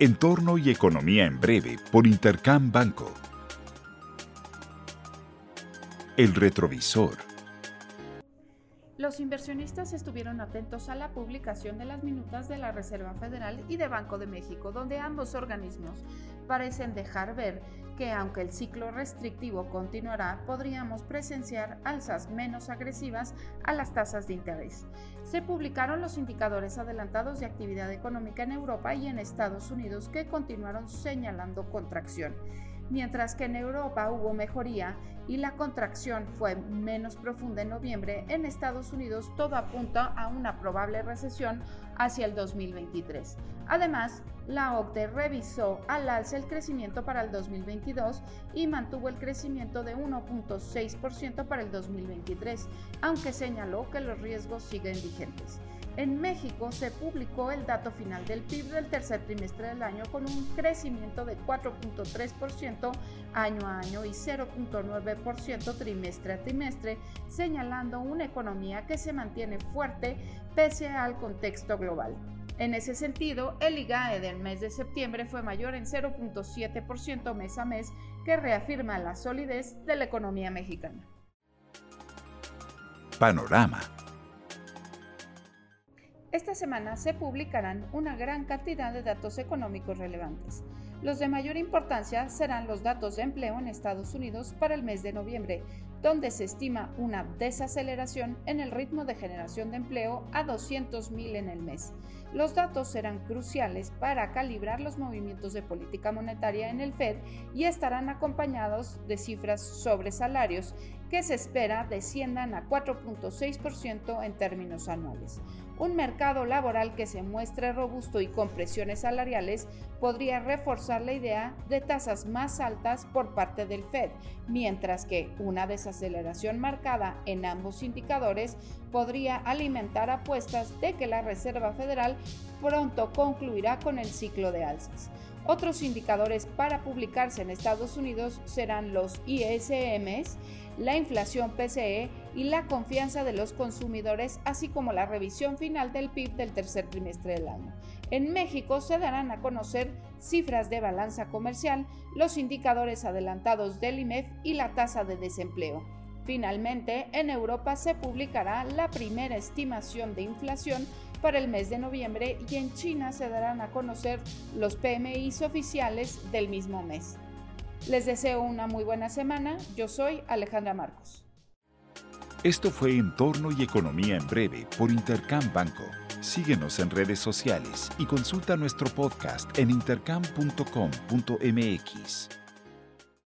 Entorno y Economía en Breve por Intercam Banco. El retrovisor. Los inversionistas estuvieron atentos a la publicación de las minutas de la Reserva Federal y de Banco de México, donde ambos organismos parecen dejar ver que aunque el ciclo restrictivo continuará, podríamos presenciar alzas menos agresivas a las tasas de interés. Se publicaron los indicadores adelantados de actividad económica en Europa y en Estados Unidos que continuaron señalando contracción. Mientras que en Europa hubo mejoría y la contracción fue menos profunda en noviembre, en Estados Unidos todo apunta a una probable recesión hacia el 2023. Además, la OCDE revisó al alza el crecimiento para el 2022 y mantuvo el crecimiento de 1.6% para el 2023, aunque señaló que los riesgos siguen vigentes. En México se publicó el dato final del PIB del tercer trimestre del año con un crecimiento de 4.3% año a año y 0.9% trimestre a trimestre, señalando una economía que se mantiene fuerte pese al contexto global. En ese sentido, el IGAE del mes de septiembre fue mayor en 0.7% mes a mes, que reafirma la solidez de la economía mexicana. Panorama esta semana se publicarán una gran cantidad de datos económicos relevantes. Los de mayor importancia serán los datos de empleo en Estados Unidos para el mes de noviembre, donde se estima una desaceleración en el ritmo de generación de empleo a 200.000 en el mes. Los datos serán cruciales para calibrar los movimientos de política monetaria en el Fed y estarán acompañados de cifras sobre salarios que se espera desciendan a 4.6% en términos anuales. Un mercado laboral que se muestre robusto y con presiones salariales podría reforzar la idea de tasas más altas por parte del Fed, mientras que una desaceleración marcada en ambos indicadores podría alimentar apuestas de que la Reserva Federal pronto concluirá con el ciclo de alzas. Otros indicadores para publicarse en Estados Unidos serán los ISMs, la inflación PCE y la confianza de los consumidores, así como la revisión final del PIB del tercer trimestre del año. En México se darán a conocer cifras de balanza comercial, los indicadores adelantados del IMEF y la tasa de desempleo. Finalmente, en Europa se publicará la primera estimación de inflación para el mes de noviembre y en China se darán a conocer los PMIs oficiales del mismo mes. Les deseo una muy buena semana. Yo soy Alejandra Marcos. Esto fue Entorno y Economía en Breve por Intercam Banco. Síguenos en redes sociales y consulta nuestro podcast en intercam.com.mx.